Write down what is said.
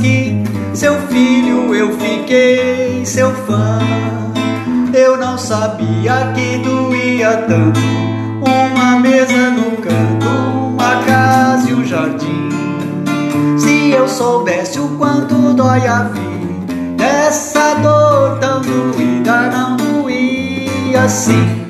que seu filho eu fiquei seu fã. Eu não sabia que doía tanto uma mesa no canto, uma casa e um jardim. Se eu soubesse o quanto dói a vida, essa dor tão doída não doía assim.